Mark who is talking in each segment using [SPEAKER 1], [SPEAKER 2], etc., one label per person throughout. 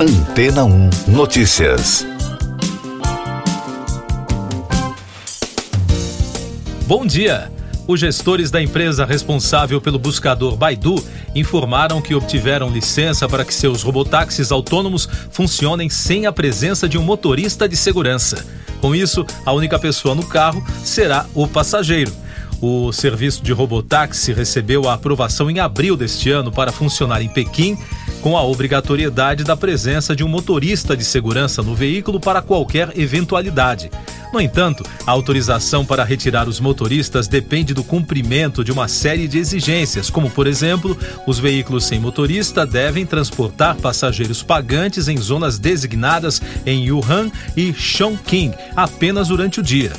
[SPEAKER 1] Antena 1 Notícias.
[SPEAKER 2] Bom dia! Os gestores da empresa responsável pelo buscador Baidu informaram que obtiveram licença para que seus robotáxis autônomos funcionem sem a presença de um motorista de segurança. Com isso, a única pessoa no carro será o passageiro. O serviço de robotáxi recebeu a aprovação em abril deste ano para funcionar em Pequim com a obrigatoriedade da presença de um motorista de segurança no veículo para qualquer eventualidade. No entanto, a autorização para retirar os motoristas depende do cumprimento de uma série de exigências, como, por exemplo, os veículos sem motorista devem transportar passageiros pagantes em zonas designadas em Wuhan e Chongqing apenas durante o dia.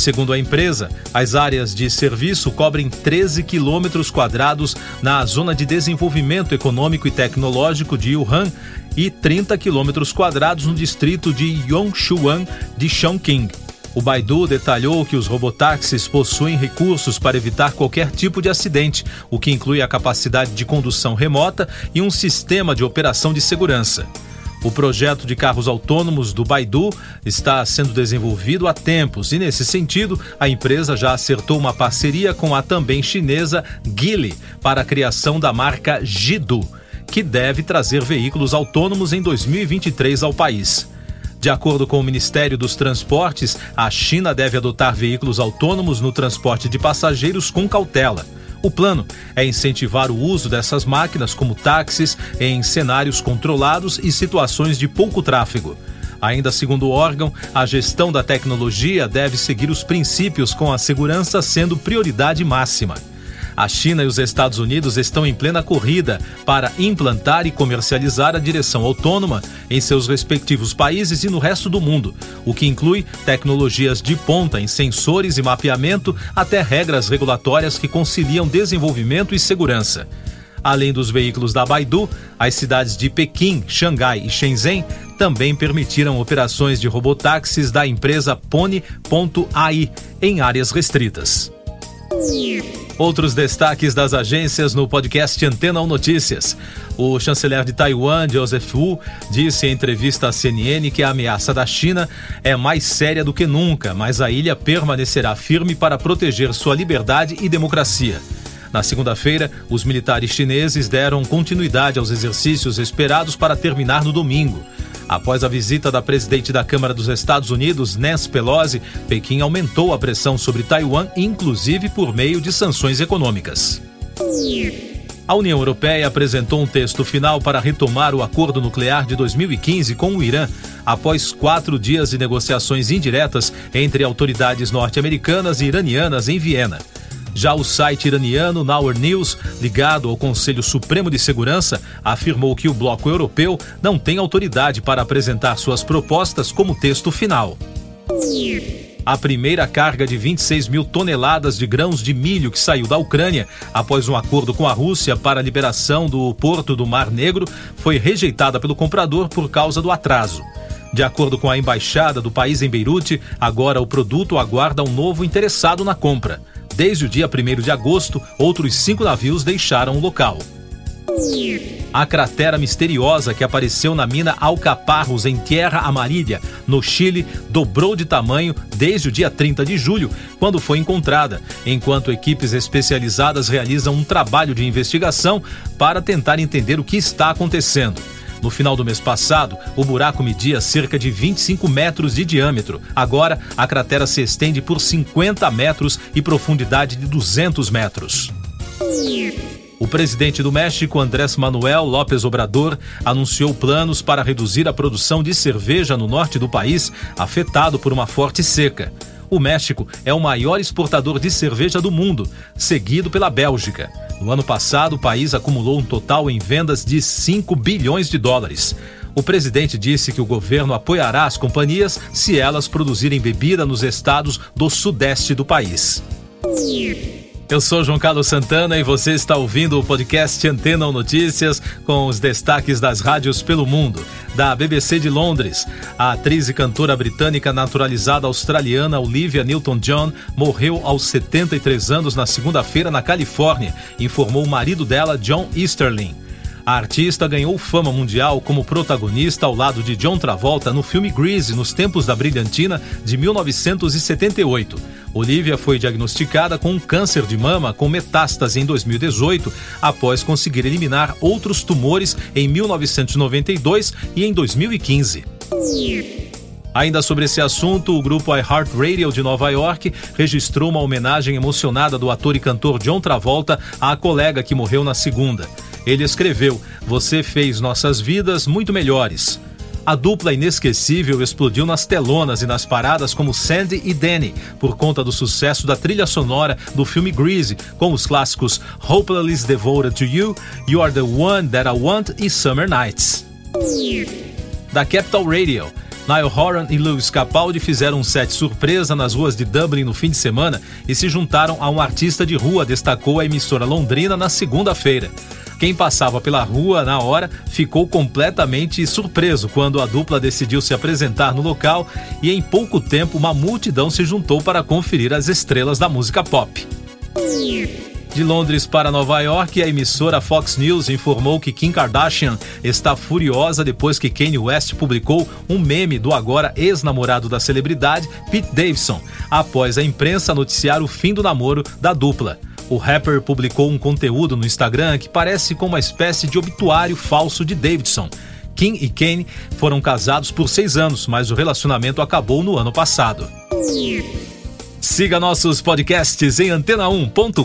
[SPEAKER 2] Segundo a empresa, as áreas de serviço cobrem 13 quilômetros quadrados na zona de desenvolvimento econômico e tecnológico de Wuhan e 30 quilômetros quadrados no distrito de Yongshuan de Chongqing. O Baidu detalhou que os robotáxis possuem recursos para evitar qualquer tipo de acidente, o que inclui a capacidade de condução remota e um sistema de operação de segurança. O projeto de carros autônomos do Baidu está sendo desenvolvido há tempos e, nesse sentido, a empresa já acertou uma parceria com a também chinesa Geely para a criação da marca Jidu, que deve trazer veículos autônomos em 2023 ao país. De acordo com o Ministério dos Transportes, a China deve adotar veículos autônomos no transporte de passageiros com cautela. O plano é incentivar o uso dessas máquinas como táxis em cenários controlados e situações de pouco tráfego. Ainda segundo o órgão, a gestão da tecnologia deve seguir os princípios com a segurança sendo prioridade máxima. A China e os Estados Unidos estão em plena corrida para implantar e comercializar a direção autônoma em seus respectivos países e no resto do mundo, o que inclui tecnologias de ponta em sensores e mapeamento até regras regulatórias que conciliam desenvolvimento e segurança. Além dos veículos da Baidu, as cidades de Pequim, Xangai e Shenzhen também permitiram operações de robotáxis da empresa Pony.ai em áreas restritas. Outros destaques das agências no podcast Antena 1 Notícias. O chanceler de Taiwan, Joseph Wu, disse em entrevista à CNN que a ameaça da China é mais séria do que nunca, mas a ilha permanecerá firme para proteger sua liberdade e democracia. Na segunda-feira, os militares chineses deram continuidade aos exercícios esperados para terminar no domingo. Após a visita da presidente da Câmara dos Estados Unidos, Nancy Pelosi, Pequim aumentou a pressão sobre Taiwan, inclusive por meio de sanções econômicas. A União Europeia apresentou um texto final para retomar o acordo nuclear de 2015 com o Irã, após quatro dias de negociações indiretas entre autoridades norte-americanas e iranianas em Viena. Já o site iraniano Now News, ligado ao Conselho Supremo de Segurança, afirmou que o bloco europeu não tem autoridade para apresentar suas propostas como texto final. A primeira carga de 26 mil toneladas de grãos de milho que saiu da Ucrânia após um acordo com a Rússia para a liberação do porto do Mar Negro foi rejeitada pelo comprador por causa do atraso. De acordo com a embaixada do país em Beirute, agora o produto aguarda um novo interessado na compra. Desde o dia 1 de agosto, outros cinco navios deixaram o local. A cratera misteriosa que apareceu na mina Alcaparros, em Terra Amarilla, no Chile, dobrou de tamanho desde o dia 30 de julho, quando foi encontrada, enquanto equipes especializadas realizam um trabalho de investigação para tentar entender o que está acontecendo. No final do mês passado, o buraco media cerca de 25 metros de diâmetro. Agora, a cratera se estende por 50 metros e profundidade de 200 metros. O presidente do México, Andrés Manuel López Obrador, anunciou planos para reduzir a produção de cerveja no norte do país, afetado por uma forte seca. O México é o maior exportador de cerveja do mundo, seguido pela Bélgica. No ano passado, o país acumulou um total em vendas de 5 bilhões de dólares. O presidente disse que o governo apoiará as companhias se elas produzirem bebida nos estados do sudeste do país. Eu sou João Carlos Santana e você está ouvindo o podcast Antena ou Notícias com os destaques das rádios pelo mundo. Da BBC de Londres, a atriz e cantora britânica naturalizada australiana Olivia Newton-John morreu aos 73 anos na segunda-feira na Califórnia, informou o marido dela, John Easterling. A artista ganhou fama mundial como protagonista ao lado de John Travolta no filme Grease nos tempos da brilhantina de 1978. Olivia foi diagnosticada com um câncer de mama com metástase em 2018, após conseguir eliminar outros tumores em 1992 e em 2015. Ainda sobre esse assunto, o grupo iHeartRadio de Nova York registrou uma homenagem emocionada do ator e cantor John Travolta à colega que morreu na segunda. Ele escreveu: Você fez nossas vidas muito melhores. A dupla inesquecível explodiu nas telonas e nas paradas como Sandy e Danny, por conta do sucesso da trilha sonora do filme Greasy, com os clássicos Hopelessly Devoted to You, You Are the One That I Want e Summer Nights. Da Capital Radio. Niall Horan e Lewis Capaldi fizeram um set surpresa nas ruas de Dublin no fim de semana e se juntaram a um artista de rua, destacou a emissora londrina na segunda-feira. Quem passava pela rua na hora ficou completamente surpreso quando a dupla decidiu se apresentar no local e em pouco tempo uma multidão se juntou para conferir as estrelas da música pop. De Londres para Nova York, a emissora Fox News informou que Kim Kardashian está furiosa depois que Kanye West publicou um meme do agora ex-namorado da celebridade, Pete Davidson, após a imprensa noticiar o fim do namoro da dupla. O rapper publicou um conteúdo no Instagram que parece com uma espécie de obituário falso de Davidson. Kim e Kanye foram casados por seis anos, mas o relacionamento acabou no ano passado. Siga nossos podcasts em antena1.com.br.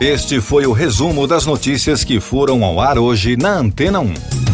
[SPEAKER 1] Este foi o resumo das notícias que foram ao ar hoje na Antena 1.